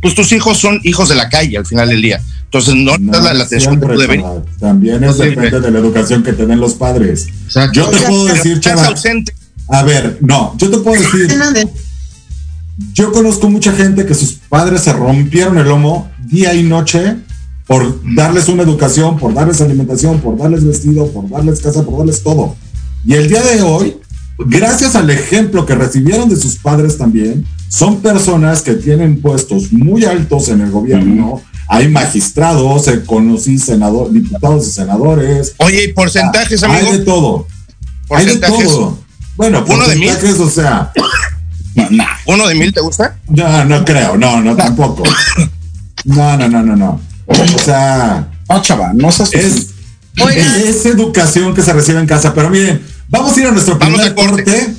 pues tus hijos son hijos de la calle al final del día. Entonces no, no la, la atención que tú deberías. También es depende de la educación que tienen los padres. Yo te puedo decir, chaval. A ver, no, yo te puedo decir. Yo conozco mucha gente que sus padres se rompieron el lomo día y noche por darles una educación, por darles alimentación, por darles vestido, por darles casa, por darles todo. Y el día de hoy, gracias al ejemplo que recibieron de sus padres también, son personas que tienen puestos muy altos en el gobierno. Hay magistrados, conocí senadores, diputados y senadores. Oye, ¿y porcentajes, amigo? Hay de todo. Hay de todo. Bueno, uno de mil. o sea. ¿Uno de mil te gusta? No, no creo, no, no, tampoco. No, no, no, no, no. O sea. No, chaval, no seas es, es educación que se recibe en casa. Pero miren, vamos a ir a nuestro primer corte.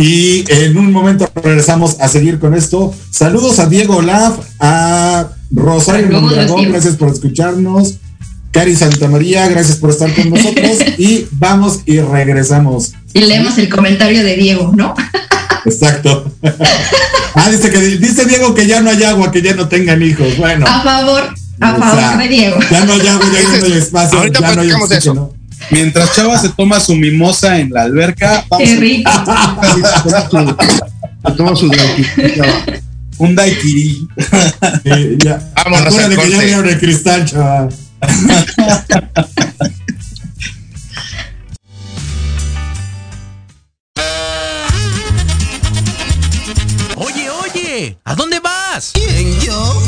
Y en un momento regresamos a seguir con esto. Saludos a Diego Olaf, a Rosario Mondragón, gracias por escucharnos. Cari Santa María, gracias por estar con nosotros. y vamos y regresamos. Y leemos el comentario de Diego, ¿no? Exacto. ah, dice que dice Diego que ya no hay agua, que ya no tengan hijos. Bueno. A favor, a favor de Diego. Ya no hay agua, ya no hay espacio. Ahorita ya no hay eso. Mientras Chava se toma su mimosa en la alberca, Qué rico. toma su Un daiquiri. Eh, ya. Vámonos que ya vieron el cristal, chaval. Oye, oye, ¿a dónde vas? ¿Quién, yo?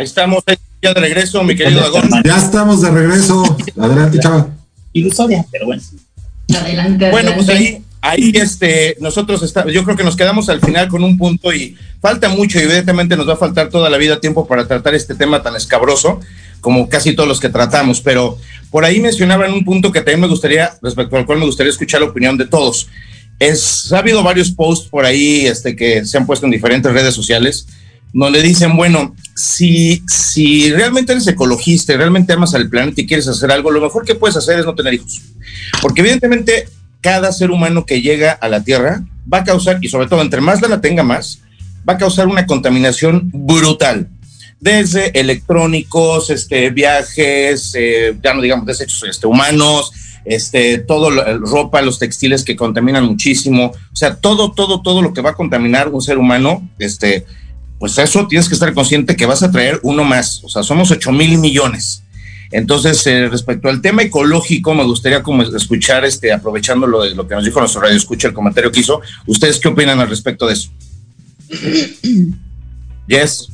Ahí estamos, ya de regreso, mi querido Dagón. Ya estamos de regreso. Adelante, chava. Ilusoria, pero bueno. Adelante. Bueno, pues adelante. ahí, ahí este, nosotros está, yo creo que nos quedamos al final con un punto y falta mucho y evidentemente nos va a faltar toda la vida tiempo para tratar este tema tan escabroso como casi todos los que tratamos, pero por ahí mencionaban un punto que también me gustaría, respecto al cual me gustaría escuchar la opinión de todos. Es, ha habido varios posts por ahí este, que se han puesto en diferentes redes sociales donde dicen, bueno, si, si realmente eres ecologista y realmente amas al planeta y quieres hacer algo, lo mejor que puedes hacer es no tener hijos. Porque evidentemente cada ser humano que llega a la Tierra va a causar, y sobre todo entre más la tenga más, va a causar una contaminación brutal. Desde electrónicos, este, viajes, eh, ya no digamos desechos este, humanos, este, todo ropa, los textiles que contaminan muchísimo, o sea, todo, todo, todo lo que va a contaminar un ser humano, este, pues eso tienes que estar consciente que vas a traer uno más, o sea, somos 8 mil millones. Entonces, eh, respecto al tema ecológico, me gustaría como escuchar, este, aprovechando lo, de, lo que nos dijo nuestro radio, escucha el comentario que hizo, ¿ustedes qué opinan al respecto de eso? yes.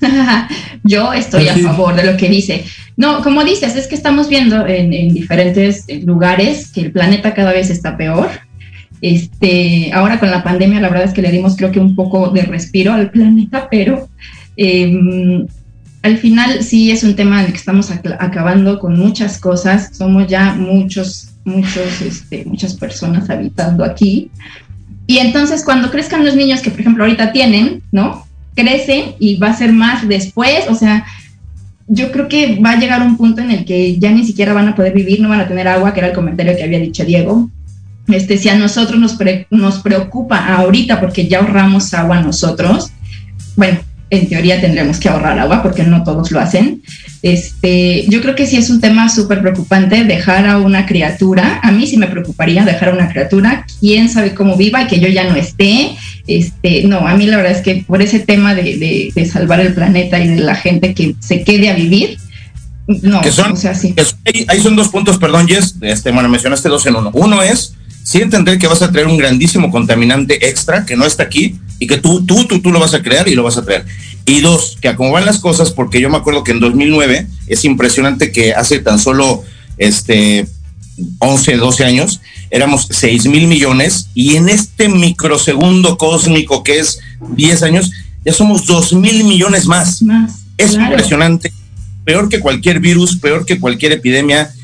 Yo estoy a favor de lo que dice. No, como dices, es que estamos viendo en, en diferentes lugares que el planeta cada vez está peor este, ahora con la pandemia, la verdad es que le dimos creo que un poco de respiro al planeta, pero em, al final sí es un tema en el que estamos acabando con muchas cosas. Somos ya muchos, muchos, este, muchas personas habitando aquí. Y entonces cuando crezcan los niños que, por ejemplo, ahorita tienen, ¿no? Crecen y va a ser más después, o sea, yo creo que va a llegar un punto en el que ya ni siquiera van a poder vivir, no van a tener agua, que era el comentario que había dicho Diego, este, si a nosotros nos, nos preocupa ahorita porque ya ahorramos agua nosotros, bueno, en teoría tendremos que ahorrar agua porque no todos lo hacen. Este, yo creo que sí es un tema súper preocupante dejar a una criatura, a mí sí me preocuparía dejar a una criatura, quién sabe cómo viva y que yo ya no esté. Este, no, a mí la verdad es que por ese tema de, de, salvar el planeta y de la gente que se quede a vivir, no, o sea, sí. ahí son dos puntos, perdón, Jess, este, bueno, mencionaste dos en uno. Uno es sí entender que vas a traer un grandísimo contaminante extra que no está aquí y que tú, tú, tú, tú lo vas a crear y lo vas a traer. Y dos, que a cómo van las cosas, porque yo me acuerdo que en 2009 es impresionante que hace tan solo este 11, 12 años éramos 6 mil millones y en este microsegundo cósmico que es 10 años ya somos 2 mil millones más. es impresionante, peor que cualquier virus, peor que cualquier epidemia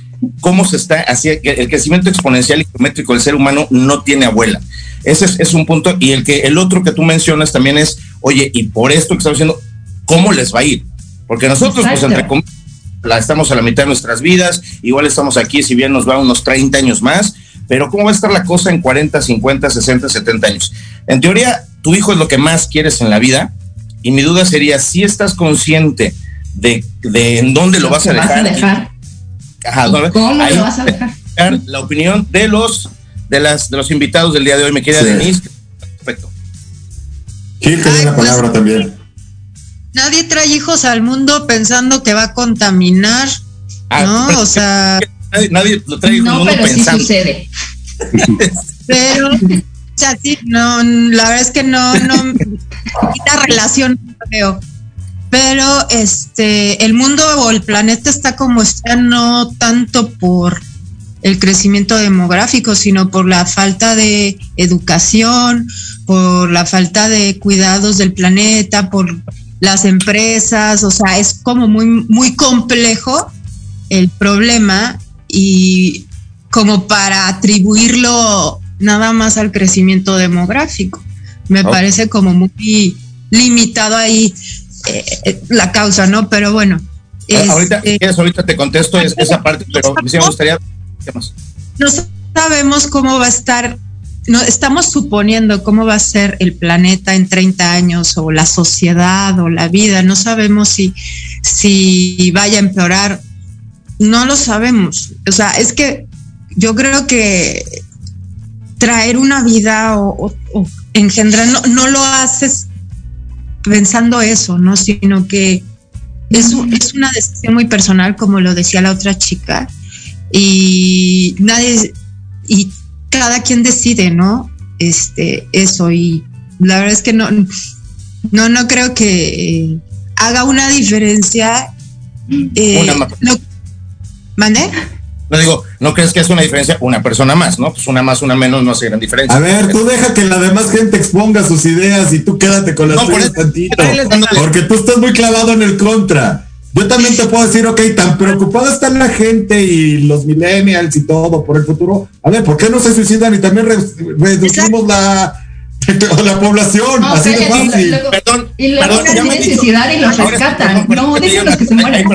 cómo se está haciendo, el crecimiento exponencial y geométrico del ser humano no tiene abuela. Ese es, un punto. Y el que el otro que tú mencionas también es, oye, y por esto que estamos haciendo, ¿cómo les va a ir? Porque nosotros, pues entre comillas, la estamos a la mitad de nuestras vidas, igual estamos aquí, si bien nos va unos 30 años más, pero ¿cómo va a estar la cosa en 40, 50, 60, 70 años? En teoría, tu hijo es lo que más quieres en la vida, y mi duda sería, si estás consciente de, de en dónde lo, vas a dejar, ¿Cómo lo vas a dejar? La opinión de los de las de los invitados del día de hoy, me queda Denise. Perfecto. Gil tiene la pues, palabra también. Nadie trae hijos al mundo pensando que va a contaminar, ah, ¿no? O sea, nadie, lo trae no, pero Sí sucede. pero o sea, sí, no, la verdad es que no, no, esta relación no veo pero este el mundo o el planeta está como está no tanto por el crecimiento demográfico, sino por la falta de educación, por la falta de cuidados del planeta, por las empresas, o sea, es como muy muy complejo el problema y como para atribuirlo nada más al crecimiento demográfico. Me parece como muy limitado ahí. Eh, eh, la causa, ¿no? Pero bueno. Ah, ahorita, este, ahorita te contesto esa parte, pero me gustaría. No sabemos cómo va a estar, no, estamos suponiendo cómo va a ser el planeta en 30 años o la sociedad o la vida, no sabemos si, si vaya a empeorar, no lo sabemos. O sea, es que yo creo que traer una vida o, engendrar, no, no lo haces pensando eso, ¿no? Sino que es, es una decisión muy personal, como lo decía la otra chica, y nadie, y cada quien decide, ¿no? Este, eso, y la verdad es que no, no, no creo que haga una diferencia. Eh, ¿Mande? No digo, ¿no crees que es una diferencia una persona más, no? Pues una más, una menos no hace gran diferencia. A ver, tú deja que la demás gente exponga sus ideas y tú quédate con las no, tuyas tantito. Porque tú estás muy clavado en el contra. Yo también te puedo decir, ok, tan preocupada está la gente y los millennials y todo por el futuro. A ver, ¿por qué no se suicidan y también reducimos la, la población, así de fácil. perdón, y luego perdón, tiene necesidad y los rescatan. no, los que se mueren.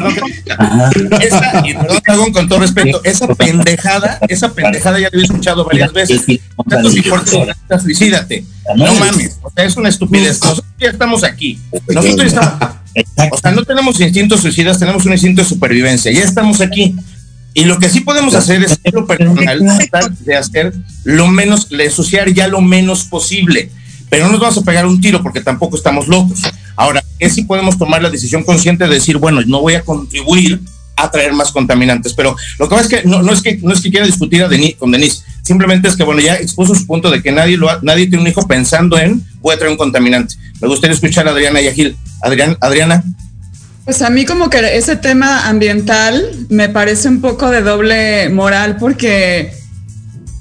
esa, y perdón, con todo respeto, esa pendejada, esa pendejada ya la he escuchado varias veces. Tantos suicídate. No mames, o sea, es una estupidez. Nosotros ya estamos aquí. Nosotros estamos. O sea, no tenemos instintos suicidas, tenemos un instinto de supervivencia. Ya estamos aquí. Y lo que sí podemos hacer es lo personal, tratar de hacer lo menos, de ensuciar ya lo menos posible. Pero no nos vamos a pegar un tiro porque tampoco estamos locos. Ahora, ¿qué sí podemos tomar la decisión consciente de decir, bueno, no voy a contribuir a traer más contaminantes? Pero lo que pasa es que no, no es que no es que quiera discutir a con Denise, simplemente es que, bueno, ya expuso su punto de que nadie, lo nadie tiene un hijo pensando en voy a traer un contaminante. Me gustaría escuchar a Adriana y a Gil. Adrián, Adriana. Pues a mí como que ese tema ambiental me parece un poco de doble moral porque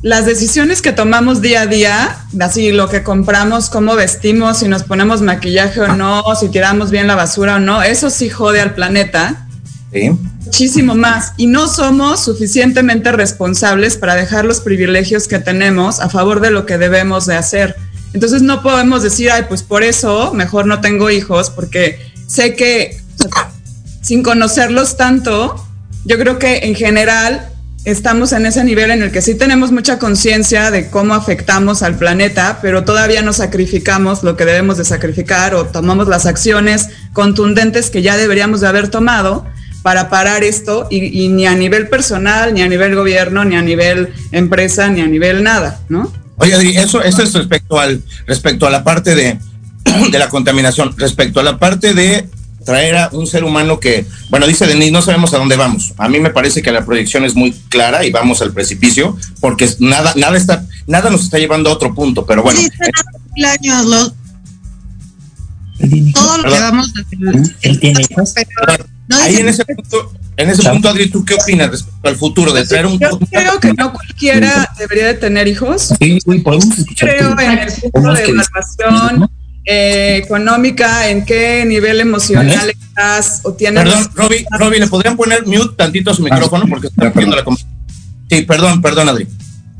las decisiones que tomamos día a día, así lo que compramos, cómo vestimos, si nos ponemos maquillaje o no, si tiramos bien la basura o no, eso sí jode al planeta. Sí. Muchísimo más. Y no somos suficientemente responsables para dejar los privilegios que tenemos a favor de lo que debemos de hacer. Entonces no podemos decir, ay, pues por eso mejor no tengo hijos, porque sé que sin conocerlos tanto, yo creo que en general estamos en ese nivel en el que sí tenemos mucha conciencia de cómo afectamos al planeta, pero todavía no sacrificamos lo que debemos de sacrificar o tomamos las acciones contundentes que ya deberíamos de haber tomado para parar esto y, ni a nivel personal, ni a nivel gobierno, ni a nivel empresa, ni a nivel nada, ¿no? Oye, Adri, eso, es respecto al, respecto a la parte de, de la contaminación, respecto a la parte de traer a un ser humano que, bueno, dice Denis, no sabemos a dónde vamos. A mí me parece que la proyección es muy clara y vamos al precipicio, porque nada, nada está, nada nos está llevando a otro punto, pero bueno. Sí, años, todo lo que vamos a Él tiene hijos. Ahí en ese punto, en ese punto, Adri, ¿tú qué opinas respecto al futuro de traer un Yo creo que no cualquiera debería de tener hijos. Sí, podemos escuchar. Creo en el punto de evaluación eh, económica, en qué nivel emocional estás o tienes. Perdón, Roby, Roby, ¿le podrían poner mute tantito a su micrófono? Porque está viendo la Sí, perdón, perdón, Adri.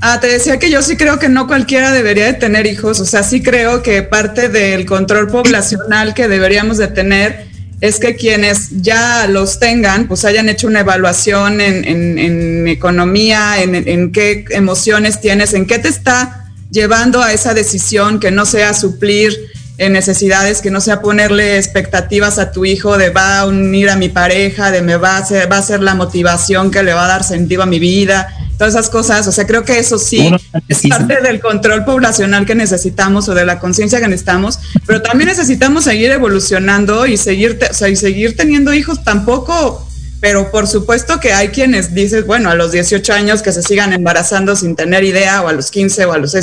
Ah, te decía que yo sí creo que no cualquiera debería de tener hijos, o sea, sí creo que parte del control poblacional que deberíamos de tener es que quienes ya los tengan, pues hayan hecho una evaluación en, en, economía, en, en, qué emociones tienes, en qué te está llevando a esa decisión que no sea suplir en necesidades, que no sea ponerle expectativas a tu hijo de va a unir a mi pareja, de me va a ser, va a ser la motivación que le va a dar sentido a mi vida, todas esas cosas. O sea, creo que eso sí es parte del control poblacional que necesitamos o de la conciencia que necesitamos, pero también necesitamos seguir evolucionando y seguir, y seguir teniendo hijos tampoco. Pero por supuesto que hay quienes dicen, bueno, a los 18 años que se sigan embarazando sin tener idea, o a los 15 o a los...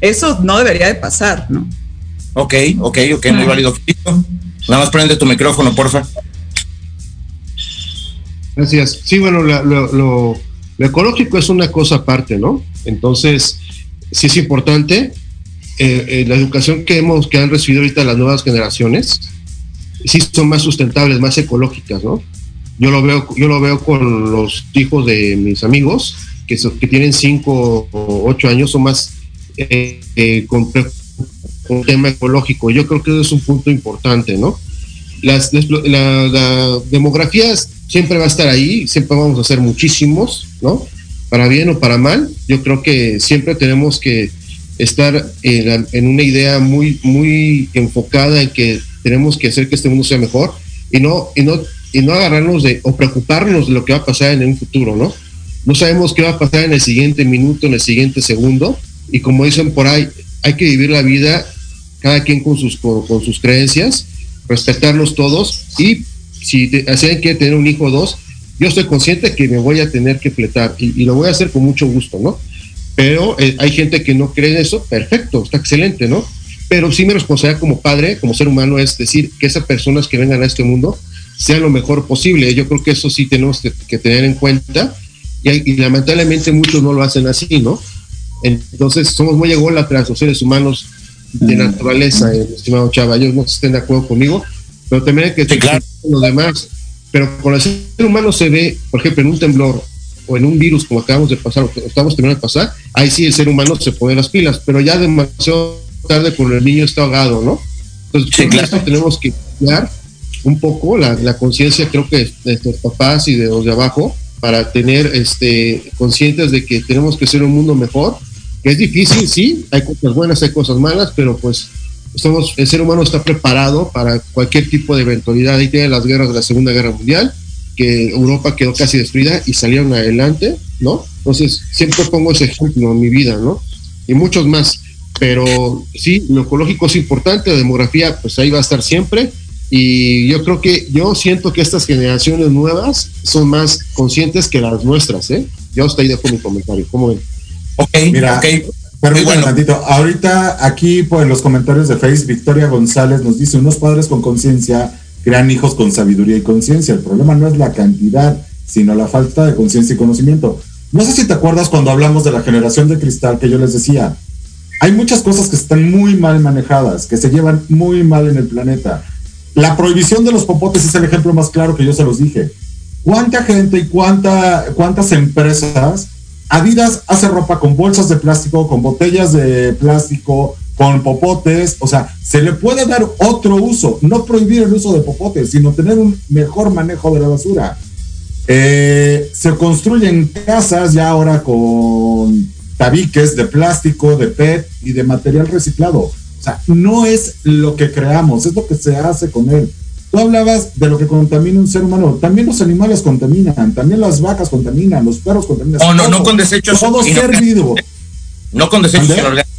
Eso no debería de pasar, ¿no? Ok, ok, ok, muy válido. Nada más prende tu micrófono, porfa. Gracias. Sí, bueno, lo, ecológico es una cosa aparte, ¿no? Entonces, sí es importante. Eh, eh, la educación que hemos, que han recibido ahorita las nuevas generaciones, sí son más sustentables, más ecológicas, ¿no? Yo lo veo, yo lo veo con los hijos de mis amigos, que, que tienen 5 o 8 años, son más eh, eh un tema ecológico. Yo creo que eso es un punto importante, ¿no? Las, la, demografía siempre va a estar ahí, siempre vamos a hacer muchísimos, ¿no? Para bien o para mal, yo creo que siempre tenemos que estar en, una idea muy, muy enfocada en que tenemos que hacer que este mundo sea mejor y no, y no, y no agarrarnos de o preocuparnos de lo que va a pasar en un futuro, ¿no? No sabemos qué va a pasar en el siguiente minuto, en el siguiente segundo, y como dicen por ahí, hay que vivir la vida cada quien con sus, con, sus creencias, respetarlos todos y si alguien quiere tener un hijo o dos, yo estoy consciente que me voy a tener que fletar y, lo voy a hacer con mucho gusto, ¿no? Pero eh, hay gente que no cree en eso, perfecto, está excelente, ¿no? Pero sí mi responsabilidad como padre, como ser humano, es decir que esas personas que vengan a este mundo sean lo mejor posible. Yo creo que eso sí tenemos que, tener en cuenta y, y, lamentablemente muchos no lo hacen así, ¿no? Entonces somos muy ególatras los seres humanos de naturaleza, eh, estimado Chava. Yo no estén de acuerdo conmigo, pero también hay que sí, claro. lo demás. Pero con el ser humano se ve, por ejemplo, en un temblor o en un virus como acabamos de pasar, o estamos terminando de pasar, ahí sí el ser humano se pone las pilas, pero ya demasiado tarde cuando el niño está ahogado, ¿no? Entonces, esto tenemos que cuidar un poco la, la conciencia, creo que de nuestros papás y de los de abajo, para tener este, conscientes de que tenemos que ser un mundo mejor, es difícil, sí, hay cosas buenas, hay cosas malas, pero pues estamos, el ser humano está preparado para cualquier tipo de eventualidad. Ahí tiene las guerras de la Segunda Guerra Mundial, que Europa quedó casi destruida y salieron adelante, ¿no? Entonces, siempre pongo ese ejemplo en mi vida, ¿no? Y muchos más. Pero sí, lo ecológico es importante, la demografía, pues ahí va a estar siempre. Y yo creo que, yo siento que estas generaciones nuevas son más conscientes que las nuestras, ¿eh? Yo hasta ahí dejo mi comentario. ¿Cómo ven? Ok, mira, okay. Permítanme un tantito. Ahorita aquí por los comentarios de Facebook, Victoria González nos dice, unos padres con conciencia crean hijos con sabiduría y conciencia. El problema no es la cantidad, sino la falta de conciencia y conocimiento. No sé si te acuerdas cuando hablamos de la generación de cristal que yo les decía, hay muchas cosas que están muy mal manejadas, que se llevan muy mal en el planeta. La prohibición de los popotes es el ejemplo más claro que yo se los dije. ¿Cuánta gente y cuánta, cuántas empresas Adidas hace ropa con bolsas de plástico, con botellas de plástico, con popotes, o sea, se le puede dar otro uso, no prohibir el uso de popotes, sino tener un mejor manejo de la basura. Eh, se construyen casas ya ahora con tabiques de plástico, de PET y de material reciclado. O sea, no es lo que creamos, es lo que se hace con él. Tú hablabas de lo que contamina un ser humano. También los animales contaminan, también las vacas contaminan, los perros contaminan. Oh, no, no con desechos. Todo ser vivo. No con desechos inorgánicos.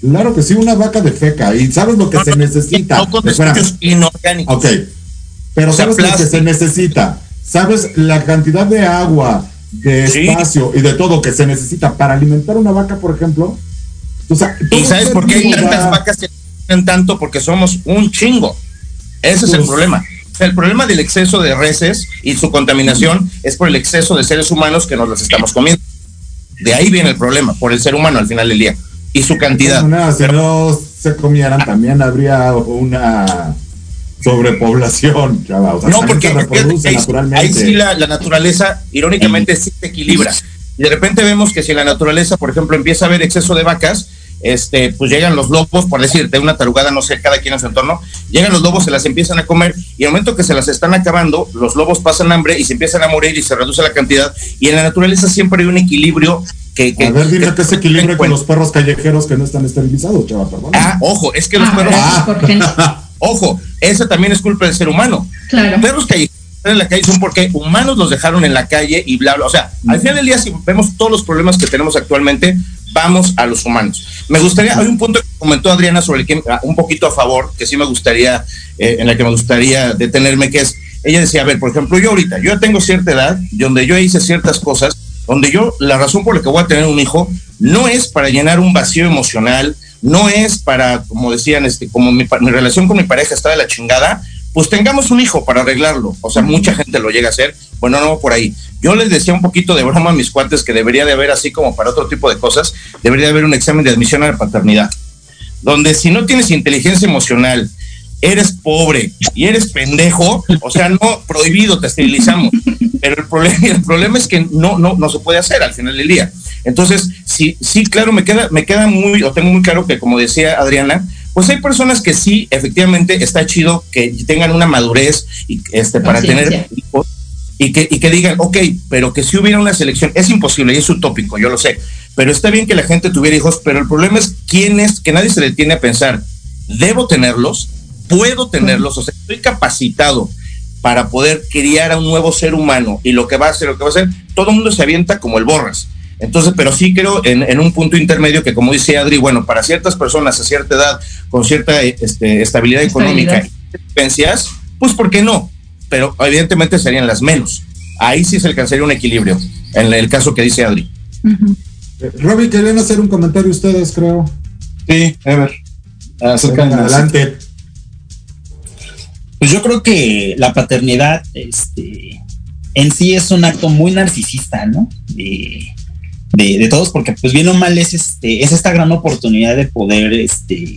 Claro que sí, una vaca de feca. Y sabes lo que se necesita. No con desechos inorgánicos. Ok. Pero sabes lo que se necesita. Sabes la cantidad de agua, de espacio y de todo que se necesita para alimentar una vaca, por ejemplo. O sea, ¿Y sabes por qué hay tantas vacas que tanto? Porque somos un chingo. Ese es el problema. El problema del exceso de reses y su contaminación es por el exceso de seres humanos que nos las estamos comiendo. De ahí viene el problema, por el ser humano al final del día y su cantidad. si no se comieran, también habría una sobrepoblación, no, porque, ahí, sí la, naturaleza, irónicamente, sí se equilibra. Y de repente vemos que si la naturaleza, por ejemplo, empieza a haber exceso de vacas, este, pues llegan los lobos, por decirte, una tarugada, no sé, cada quien en su entorno, llegan los lobos, se las empiezan a comer y al momento que se las están acabando, los lobos pasan hambre y se empiezan a morir y se reduce la cantidad y en la naturaleza siempre hay un equilibrio que... a ver, dime que, ese equilibrio con los perros callejeros que no están esterilizados, chaval, perdón. Ah, ojo, es que los ah, perros... ojo, ese también es culpa del ser humano. Claro. Perros callejeros en la calle son porque humanos los dejaron en la calle y bla, bla. O sea, al final del día, si vemos todos los problemas que tenemos actualmente, vamos a los humanos. Me gustaría, hay un punto que comentó Adriana sobre el que ah, un poquito a favor, que sí me gustaría, eh, en el que me gustaría detenerme, que es, ella decía, a ver, por ejemplo, yo ahorita, yo tengo cierta edad, donde yo hice ciertas cosas, donde yo, la razón por la que voy a tener un hijo, no es para llenar un vacío emocional, no es para, como decían, este, como mi, mi relación con mi pareja está de la chingada, pues tengamos un hijo para arreglarlo. O sea, mucha gente lo llega a hacer. Bueno, no por ahí. Yo les decía un poquito de broma a mis cuates que debería de haber, así como para otro tipo de cosas, debería de haber un examen de admisión a la paternidad, donde si no tienes inteligencia emocional, eres pobre y eres pendejo, o sea, no prohibido, te esterilizamos. Pero el problema, el problema es que no, no, no se puede hacer al final del día. Entonces, sí, sí, claro, me queda, me queda muy, o tengo muy claro que, como decía Adriana, pues hay personas que sí, efectivamente, está chido que tengan una madurez y este, para tener hijos y que, y que digan, ok, pero que si hubiera una selección, es imposible y es utópico, yo lo sé, pero está bien que la gente tuviera hijos, pero el problema es quién es, que nadie se detiene a pensar, ¿debo tenerlos? ¿Puedo tenerlos? O sea, estoy capacitado para poder criar a un nuevo ser humano y lo que va a hacer, lo que va a hacer, todo el mundo se avienta como el borras. Entonces, pero sí creo en, un punto intermedio que, como dice Adri, bueno, para ciertas personas a cierta edad, con cierta este, estabilidad económica y pues ¿por qué no? Pero evidentemente serían las menos. Ahí sí se alcanzaría un equilibrio, en el caso que dice Adri. Eh, Robbie, querían hacer un comentario ustedes, creo. Sí, Ever. Adelante. Pues yo creo que la paternidad, este, en sí es un acto muy narcisista, ¿no? De, todos, porque pues bien o mal es, este, es esta gran oportunidad de poder este,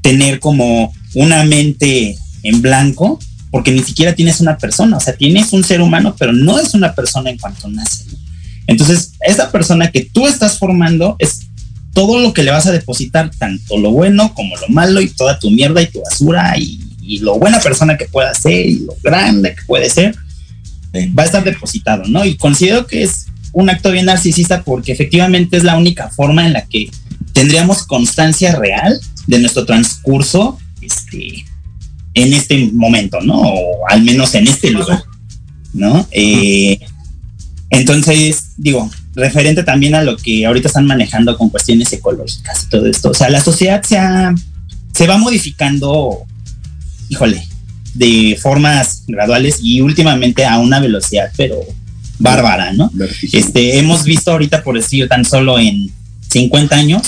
tener como una mente en blanco, porque ni siquiera tienes una persona, o sea, tienes un ser humano, pero no es una persona en cuanto nace. Entonces, esa persona que tú estás formando es todo lo que le vas a depositar, tanto lo bueno como lo malo y toda tu mierda y tu basura y, lo buena persona que pueda ser y lo grande que puede ser, va a estar depositado, ¿no? Y considero que es un acto bien narcisista porque efectivamente es la única forma en la que tendríamos constancia real de nuestro transcurso este, en este momento, ¿no? O al menos en este lugar, ¿no? Eh, entonces, digo, referente también a lo que ahorita están manejando con cuestiones ecológicas y todo esto. O sea, la sociedad se, se va modificando, híjole, de formas graduales y últimamente a una velocidad, pero bárbara, ¿no? Este, hemos visto ahorita, por decir, tan solo en 50 años,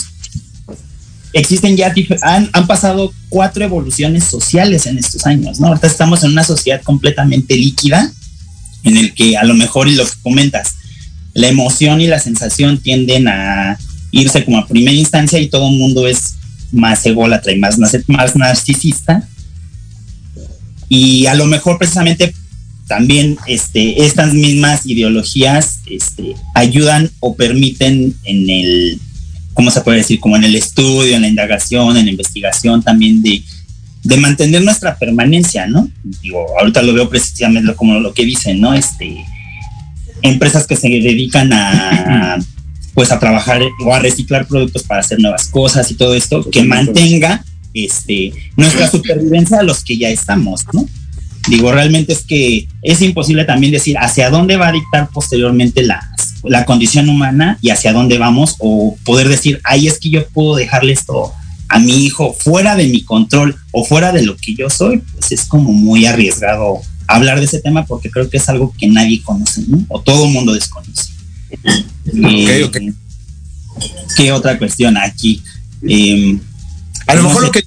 existen ya, han, han pasado cuatro evoluciones sociales en estos años, ¿no? Ahorita estamos en una sociedad completamente líquida, en el que a lo mejor, y lo que comentas, la emoción y la sensación tienden a irse como a primera instancia y todo el mundo es más ególatra y más, más narcisista. Y a lo mejor precisamente también este, estas mismas ideologías este, ayudan o permiten en el, ¿cómo se puede decir? Como en el estudio, en la indagación, en la investigación también de, de mantener nuestra permanencia, ¿no? Digo, ahorita lo veo precisamente como lo que dicen, ¿no? Este, empresas que se dedican a pues a trabajar o a reciclar productos para hacer nuevas cosas y todo esto que mantenga este nuestra supervivencia a los que ya estamos, ¿no? Digo, realmente es que es imposible también decir hacia dónde va a dictar posteriormente la, la condición humana y hacia dónde vamos o poder decir, ay, es que yo puedo dejarle esto a mi hijo fuera de mi control o fuera de lo que yo soy, pues es como muy arriesgado hablar de ese tema porque creo que es algo que nadie conoce, ¿no? O todo el mundo desconoce. Eh, ¿Qué otra cuestión aquí? Em, a lo mejor lo que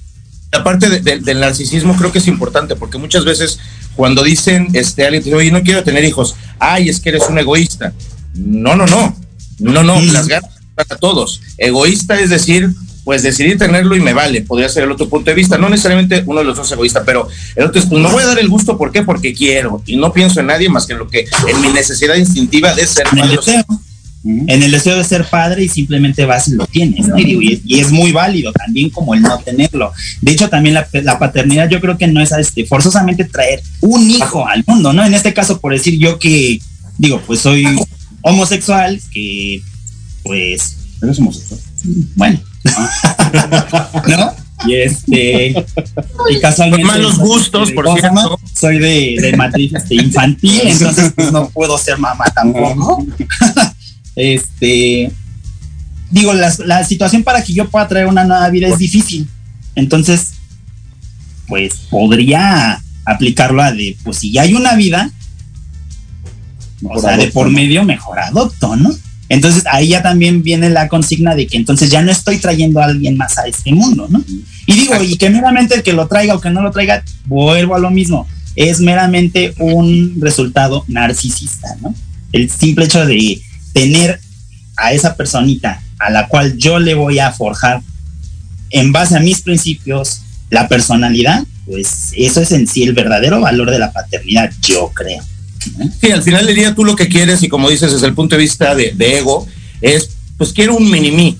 la parte del narcisismo creo que es importante porque muchas veces cuando dicen este alguien dice, oye no quiero tener hijos ay es que eres un egoísta no no no no no las ganas para todos. Egoísta es decir pues decidí tenerlo y me vale, podría ser el otro punto de vista, no necesariamente uno de los dos egoísta, pero el otro es, pues no voy a dar el gusto, ¿por qué? Porque quiero, y no pienso en nadie más que en lo que, en mi necesidad instintiva de ser en en el deseo de ser padre y simplemente vas y lo tienes, ¿no? y, es muy válido también como el no tenerlo. De hecho, también la, la paternidad yo creo que no es este, forzosamente traer un hijo al mundo, ¿no? En este caso, por decir yo que, digo, pues soy homosexual, que pues... ¿Eres homosexual? Bueno, ¿no? Y este, y casualmente. malos gustos, por cierto. Soy de, de matriz este, infantil, entonces pues, no puedo ser mamá tampoco. Este, digo, la, la situación para que yo pueda traer una nueva vida es difícil. Entonces, pues podría aplicarlo a de, pues si ya hay una vida, o sea, de por medio, mejor adopto, ¿no? Entonces ahí ya también viene la consigna de que entonces ya no estoy trayendo a alguien más a este mundo, ¿no? Y digo, y que meramente el que lo traiga o que no lo traiga, vuelvo a lo mismo, es meramente un resultado narcisista, ¿no? El simple hecho de tener a esa personita a la cual yo le voy a forjar en base a mis principios la personalidad, pues eso es en sí el verdadero valor de la paternidad, yo creo. Sí, al final del día tú lo que quieres, y como dices desde el punto de vista de, ego, es, pues quiero un mini-mí.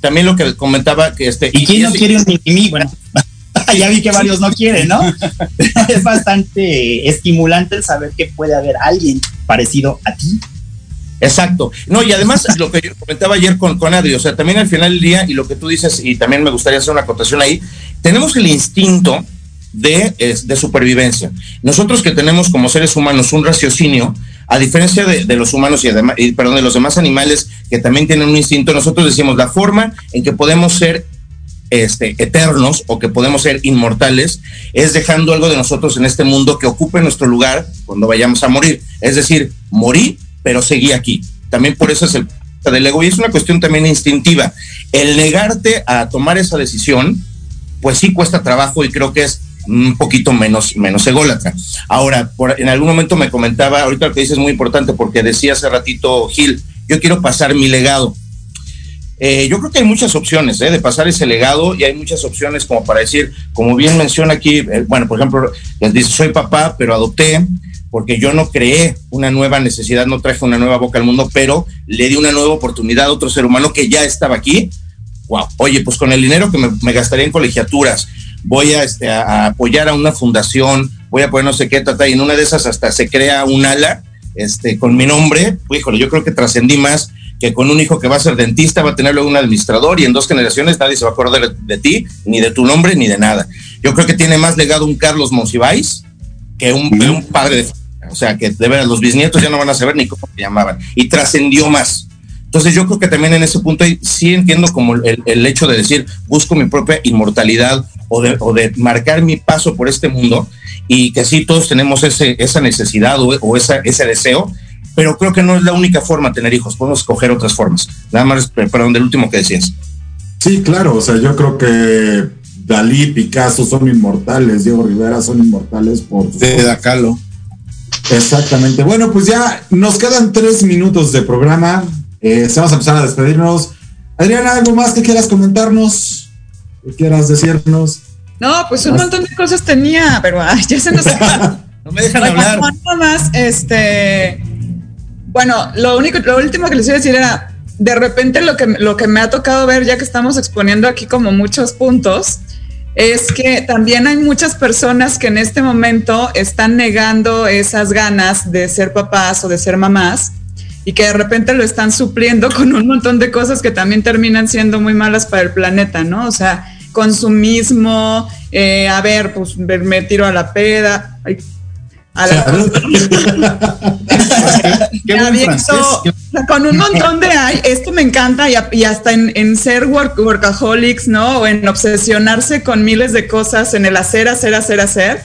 También lo que comentaba que este... ¿Y quién no quiere un mini-mí? Bueno, ya vi que varios no quieren, ¿no? es bastante estimulante el saber que puede haber alguien parecido a ti. Exacto. No, y además lo que yo comentaba ayer con, con Adri, o sea, también al final del día, y lo que tú dices, y también me gustaría hacer una acotación ahí, tenemos el instinto de, de, supervivencia. Nosotros que tenemos como seres humanos un raciocinio, a diferencia de, los humanos y, además, perdón, de los demás animales que también tienen un instinto, nosotros decimos la forma en que podemos ser este, eternos o que podemos ser inmortales es dejando algo de nosotros en este mundo que ocupe nuestro lugar cuando vayamos a morir. Es decir, morí, pero seguí aquí. También por eso es el del ego y es una cuestión también instintiva. El negarte a tomar esa decisión, pues sí cuesta trabajo y creo que es un poquito menos, menos ególatra. Ahora, en algún momento me comentaba, ahorita lo que dices es muy importante porque decía hace ratito Gil, yo quiero pasar mi legado. Eh, yo creo que hay muchas opciones ¿eh? de pasar ese legado y hay muchas opciones como para decir, como bien menciona aquí, eh, bueno, por ejemplo, les dice, soy papá, pero adopté porque yo no creé una nueva necesidad, no traje una nueva boca al mundo, pero le di una nueva oportunidad a otro ser humano que ya estaba aquí. Wow, oye, pues con el dinero que me, gastaría en colegiaturas, voy a, este, a, apoyar a una fundación, voy a poner no sé qué, tata, y en una de esas hasta se crea un ala este, con mi nombre, híjole, yo creo que trascendí más que con un hijo que va a ser dentista, va a tener luego un administrador y en dos generaciones nadie se va a acordar de, ti, ni de tu nombre, ni de nada. Yo creo que tiene más legado un Carlos Monsiváis que un, un padre de... O sea, que de veras los bisnietos ya no van a saber ni cómo se llamaban. Y trascendió más. Entonces yo creo que también en ese punto sí entiendo como el, hecho de decir, busco mi propia inmortalidad o de, o de, marcar mi paso por este mundo y que sí todos tenemos ese, esa necesidad o, o esa, ese deseo, pero creo que no es la única forma de tener hijos, podemos escoger otras formas. Nada más, perdón, del último que decías. Sí, claro, o sea, yo creo que Dalí, Picasso son inmortales, Diego Rivera son inmortales por... De Dacalo. Exactamente. Bueno, pues ya nos quedan tres minutos de programa. Eh, vamos a empezar a despedirnos. Adriana, ¿algo más que quieras comentarnos? ¿Que quieras decirnos? No, pues un montón de cosas tenía, pero ya se nos... no me dejan hablar. Nada más, este... Bueno, lo único, lo último que les iba a decir era, de repente lo que, lo que me ha tocado ver, ya que estamos exponiendo aquí como muchos puntos, es que también hay muchas personas que en este momento están negando esas ganas de ser papás o de ser mamás y que de repente lo están supliendo con un montón de cosas que también terminan siendo muy malas para el planeta, ¿no? O sea, consumismo, eh, a ver, pues me tiro a la peda. A la... con un montón de ay, esto me encanta y, hasta en, ser workaholics, ¿no? O en obsesionarse con miles de cosas, en el hacer, hacer, hacer, hacer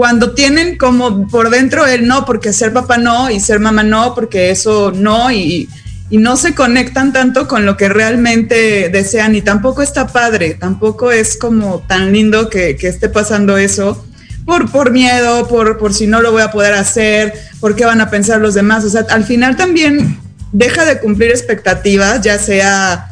cuando tienen como por dentro el no, porque ser papá no y ser mamá no, porque eso no, y, no se conectan tanto con lo que realmente desean y tampoco está padre, tampoco es como tan lindo que, esté pasando eso. Por, por miedo, por, por si no lo voy a poder hacer, por qué van a pensar los demás. O sea, al final también deja de cumplir expectativas, ya sea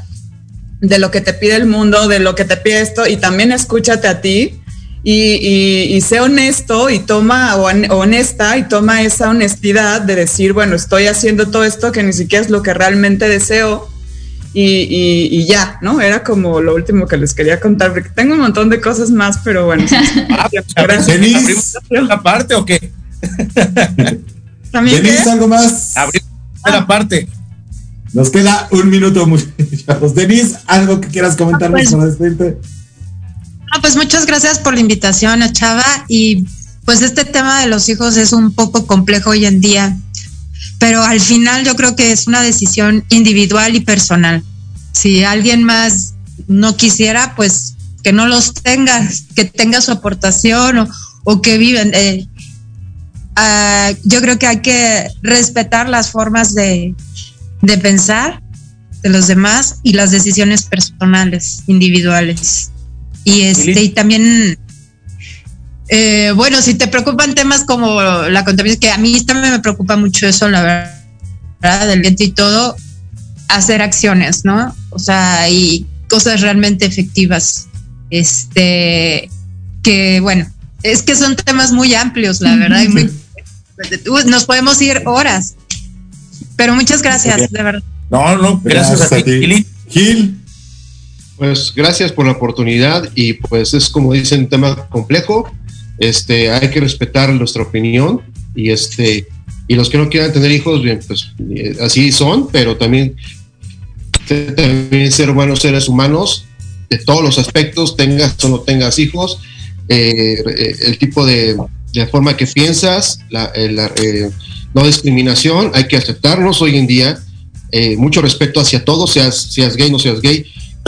de lo que te pide el mundo, de lo que te pide esto, y también escúchate a ti y, sé honesto y toma, o honesta y toma esa honestidad de decir, bueno, estoy haciendo todo esto que ni siquiera es lo que realmente deseo. Y, ya, ¿no? Era como lo último que les quería contar, porque tengo un montón de cosas más, pero bueno. ah, la parte o qué? ¿También algo más? Abrir la parte. Nos queda un minuto, muchachos. Denise, ¿algo que quieras comentarnos ah, pues, para pues muchas gracias por la invitación Chava y pues este tema de los hijos es un poco complejo hoy en día, pero al final yo creo que es una decisión individual y personal. Si alguien más no quisiera, pues que no los tenga, que tenga su aportación o, que viven. Eh, ah, yo creo que hay que respetar las formas de, de pensar de los demás y las decisiones personales, individuales. Y este, y también, eh, bueno, si te preocupan temas como la contaminación, que a mí también me preocupa mucho eso, la verdad, del viento y todo, hacer acciones, ¿no? O sea, y cosas realmente efectivas. Este, que bueno, es que son temas muy amplios, la verdad, y muy, nos podemos ir horas. Pero muchas gracias, de verdad. No, no, gracias, a ti. Gil. Pues gracias por la oportunidad y pues es como dicen un tema complejo. Este, hay que respetar nuestra opinión y este y los que no quieran tener hijos, bien, pues eh, así son, pero también, también ser buenos seres humanos de todos los aspectos, tengas o no tengas hijos, eh, eh, el tipo de, forma que piensas, la, no discriminación, hay que aceptarnos hoy en día, mucho respeto hacia todos, seas, seas gay, no seas gay,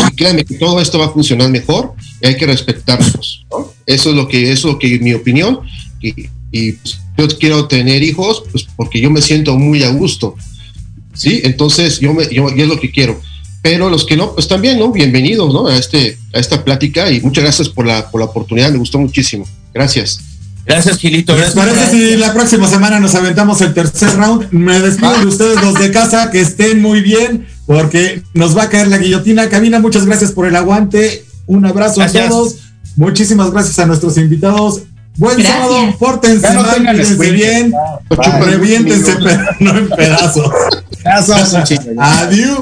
y créanme que todo esto va a funcionar mejor y hay que respetarnos. Eso es lo que eso es lo que mi opinión. Y, pues, yo quiero tener hijos pues porque yo me siento muy a gusto. ¿Sí? Entonces yo, me, yo, es lo que quiero. Pero los que no, pues también, ¿no? Bienvenidos, ¿no? A, este, a esta plática y muchas gracias por la, por la oportunidad, me gustó muchísimo. Gracias. Gracias, Gilito. Gracias. Parece si la próxima semana nos aventamos el tercer round. Me despido de ustedes, los de casa, que estén muy bien porque nos va a caer la guillotina. Camina, muchas gracias por el aguante. Un abrazo a todos. Muchísimas gracias a nuestros invitados. Buen sábado, pórtense mal, bien, reviéntense, pero no en pedazos. Adiós.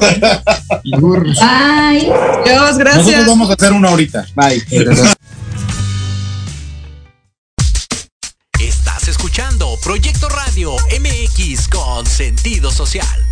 Bye. Dios, gracias. Nosotros vamos a hacer una ahorita. Bye. Estás escuchando Proyecto Radio MX con sentido social.